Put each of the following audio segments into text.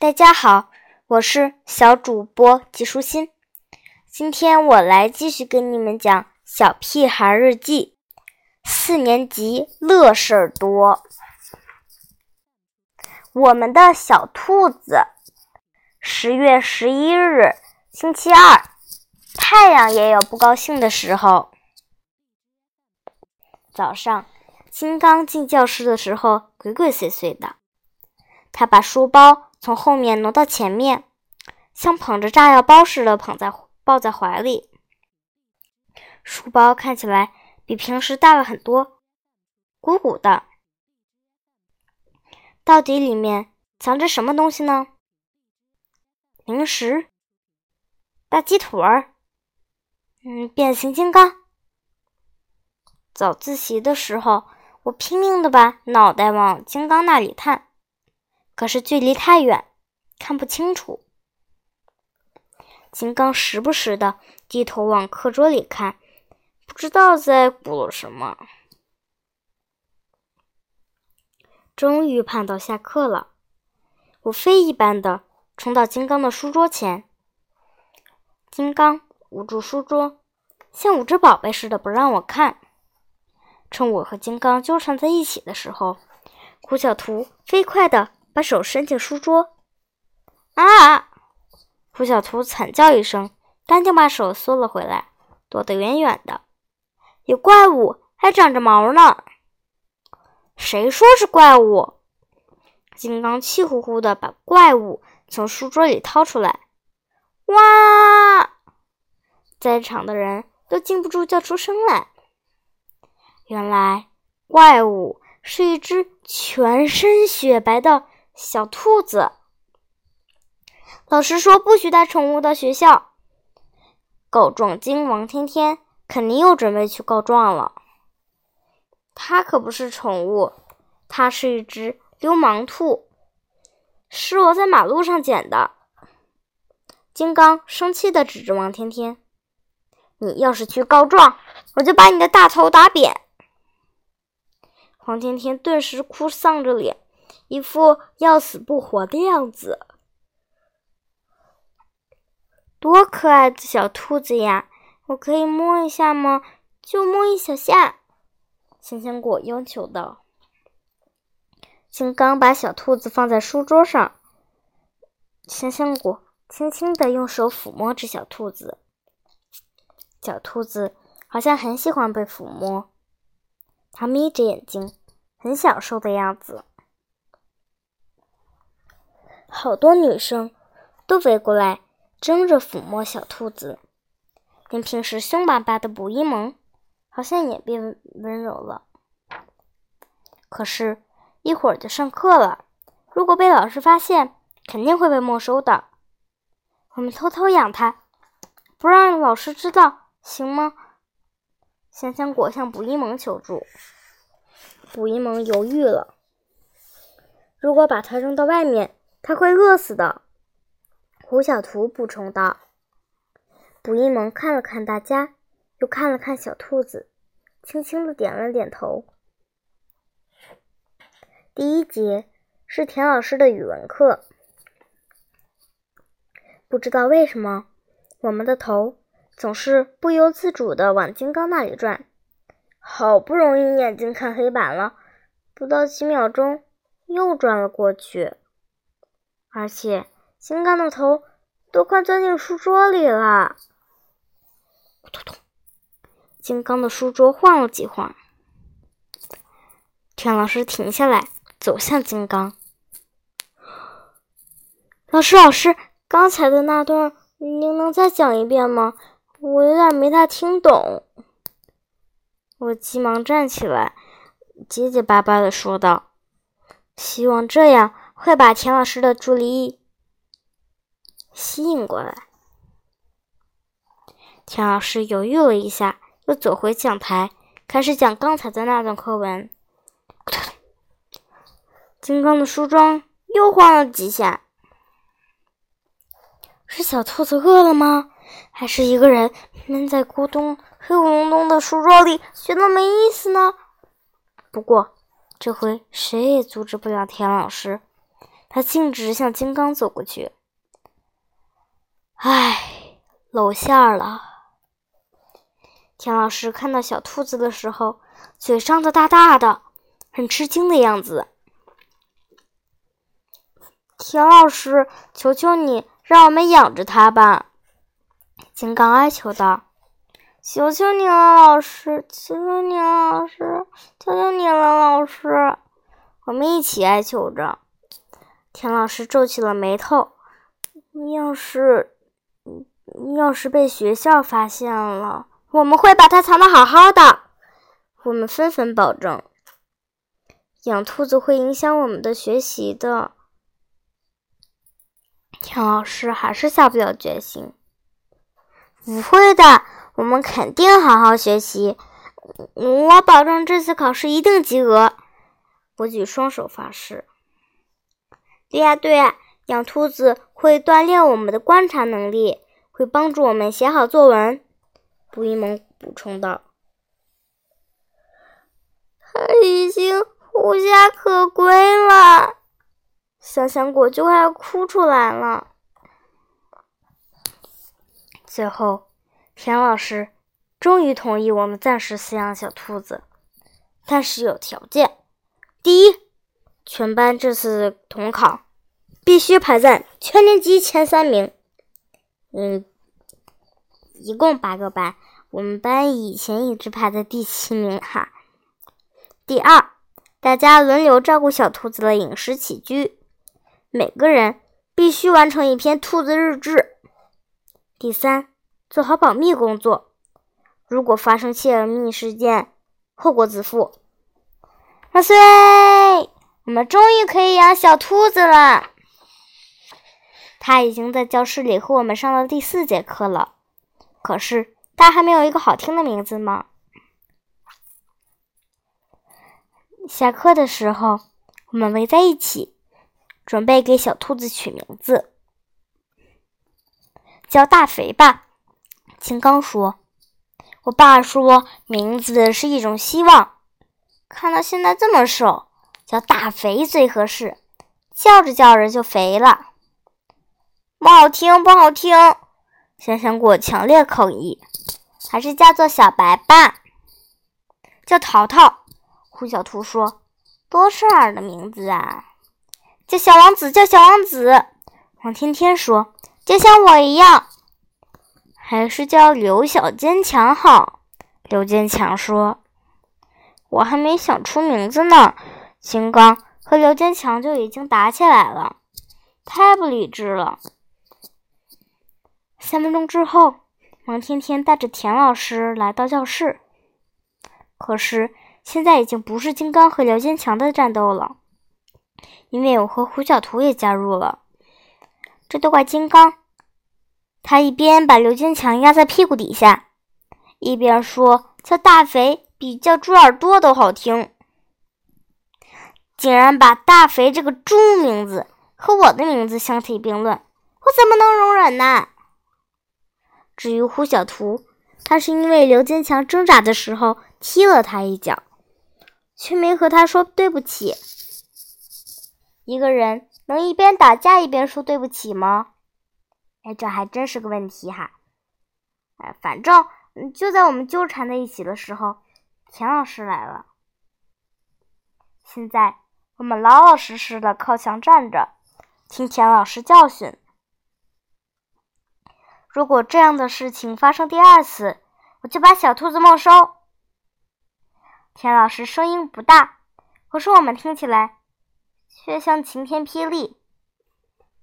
大家好，我是小主播吉舒心。今天我来继续跟你们讲《小屁孩日记》，四年级乐事儿多。我们的小兔子，十月十一日，星期二，太阳也有不高兴的时候。早上，金刚进教室的时候，鬼鬼祟祟的。他把书包从后面挪到前面，像捧着炸药包似的捧在抱在怀里。书包看起来比平时大了很多，鼓鼓的。到底里面藏着什么东西呢？零食、大鸡腿儿，嗯，变形金刚。早自习的时候，我拼命的把脑袋往金刚那里探。可是距离太远，看不清楚。金刚时不时的低头往课桌里看，不知道在鼓捣什么。终于盼到下课了，我飞一般的冲到金刚的书桌前。金刚捂住书桌，像捂着宝贝似的不让我看。趁我和金刚纠缠在一起的时候，胡小图飞快的。把手伸进书桌，啊！胡小图惨叫一声，赶紧把手缩了回来，躲得远远的。有怪物，还长着毛呢！谁说是怪物？金刚气呼呼的把怪物从书桌里掏出来。哇！在场的人都禁不住叫出声来。原来，怪物是一只全身雪白的。小兔子，老师说不许带宠物到学校。告状精王天天肯定又准备去告状了。它可不是宠物，它是一只流氓兔，是我在马路上捡的。金刚生气的指着王天天：“你要是去告状，我就把你的大头打扁。”王天天顿时哭丧着脸。一副要死不活的样子，多可爱的小兔子呀！我可以摸一下吗？就摸一小下。香香果要求道。金刚把小兔子放在书桌上，香香果轻轻的用手抚摸着小兔子。小兔子好像很喜欢被抚摸，它眯着眼睛，很享受的样子。好多女生都围过来争着抚摸小兔子，连平时凶巴巴的卜一萌好像也变温柔了。可是，一会儿就上课了，如果被老师发现，肯定会被没收的。我们偷偷养它，不让老师知道，行吗？香香果向卜一萌求助，卜一萌犹豫了。如果把它扔到外面，他会饿死的，胡小图补充道。卜一萌看了看大家，又看了看小兔子，轻轻的点了点头。第一节是田老师的语文课，不知道为什么，我们的头总是不由自主的往金刚那里转。好不容易眼睛看黑板了，不到几秒钟又转了过去。而且金刚的头都快钻进书桌里了。咚，金刚的书桌晃了几晃。田老师停下来，走向金刚。老师，老师，刚才的那段您能再讲一遍吗？我有点没太听懂。我急忙站起来，结结巴巴的说道：“希望这样。”会把田老师的注意力吸引过来。田老师犹豫了一下，又走回讲台，开始讲刚才的那段课文。金刚的梳妆又晃了几下。是小兔子饿了吗？还是一个人闷在咕咚黑咕隆咚的书桌里，觉得没意思呢？不过这回谁也阻止不了田老师。他径直向金刚走过去。唉，露馅儿了。田老师看到小兔子的时候，嘴张得大大的，很吃惊的样子。田老师，求求你，让我们养着它吧！金刚哀求道。求求你了，老师！求求你了，老师！求求你了，老师！我们一起哀求着。田老师皱起了眉头。要是，要是被学校发现了，我们会把它藏得好好的。我们纷纷保证。养兔子会影响我们的学习的。田老师还是下不了决心。不会的。我们肯定好好学习，我保证这次考试一定及格。我举双手发誓。对呀对呀，养兔子会锻炼我们的观察能力，会帮助我们写好作文。布依蒙补充道。他已经无家可归了，想想我就快要哭出来了。最后。田老师终于同意我们暂时饲养小兔子，但是有条件：第一，全班这次统考必须排在全年级前三名。嗯，一共八个班，我们班以前一直排在第七名哈。第二，大家轮流照顾小兔子的饮食起居，每个人必须完成一篇兔子日志。第三。做好保密工作，如果发生泄密事件，后果自负。万岁！我们终于可以养小兔子了。他已经在教室里和我们上了第四节课了，可是他还没有一个好听的名字吗？下课的时候，我们围在一起，准备给小兔子取名字，叫大肥吧。金刚说：“我爸说，名字是一种希望。看到现在这么瘦，叫大肥最合适，叫着叫着就肥了。不好听，不好听！香香果强烈抗议，还是叫做小白吧。叫淘淘。胡小兔说：多顺耳的名字啊！叫小王子，叫小王子。王天天说：就像我一样。”还是叫刘小坚强好。刘坚强说：“我还没想出名字呢，金刚和刘坚强就已经打起来了，太不理智了。”三分钟之后，王天天带着田老师来到教室。可是现在已经不是金刚和刘坚强的战斗了，因为我和胡小图也加入了。这都怪金刚。他一边把刘坚强压在屁股底下，一边说：“叫大肥比叫猪耳朵都好听。”竟然把大肥这个猪名字和我的名字相提并论，我怎么能容忍呢？至于胡小图，他是因为刘坚强挣扎的时候踢了他一脚，却没和他说对不起。一个人能一边打架一边说对不起吗？哎，这还真是个问题哈！哎，反正就在我们纠缠在一起的时候，田老师来了。现在我们老老实实的靠墙站着，听田老师教训。如果这样的事情发生第二次，我就把小兔子没收。田老师声音不大，可是我们听起来却像晴天霹雳。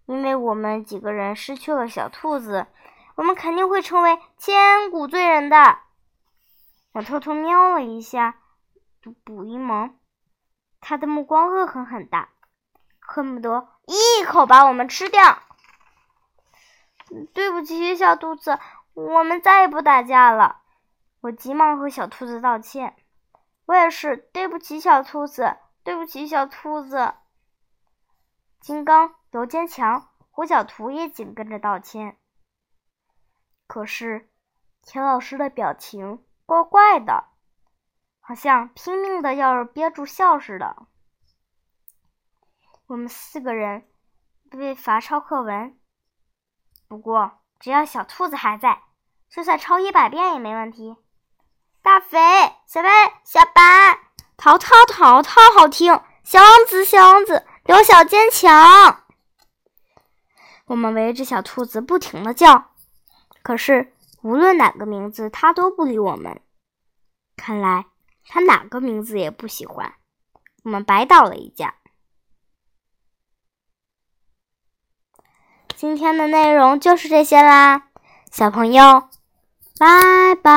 因为我们几个人失去了小兔子，我们肯定会成为千古罪人的。我偷偷瞄了一下卜一萌，他的目光恶狠狠的，恨不得一口把我们吃掉。对不起，小兔子，我们再也不打架了。我急忙和小兔子道歉。我也是，对不起，小兔子，对不起，小兔子。金刚。刘坚强、胡小图也紧跟着道歉。可是田老师的表情怪怪的，好像拼命的要憋住笑似的。我们四个人被罚抄课文。不过，只要小兔子还在，就算抄一百遍也没问题。大肥、小白、小白，淘淘淘淘好听。小王子、小王子，刘小坚强。我们围着小兔子不停的叫，可是无论哪个名字，它都不理我们。看来他哪个名字也不喜欢。我们白倒了一架。今天的内容就是这些啦，小朋友，拜拜。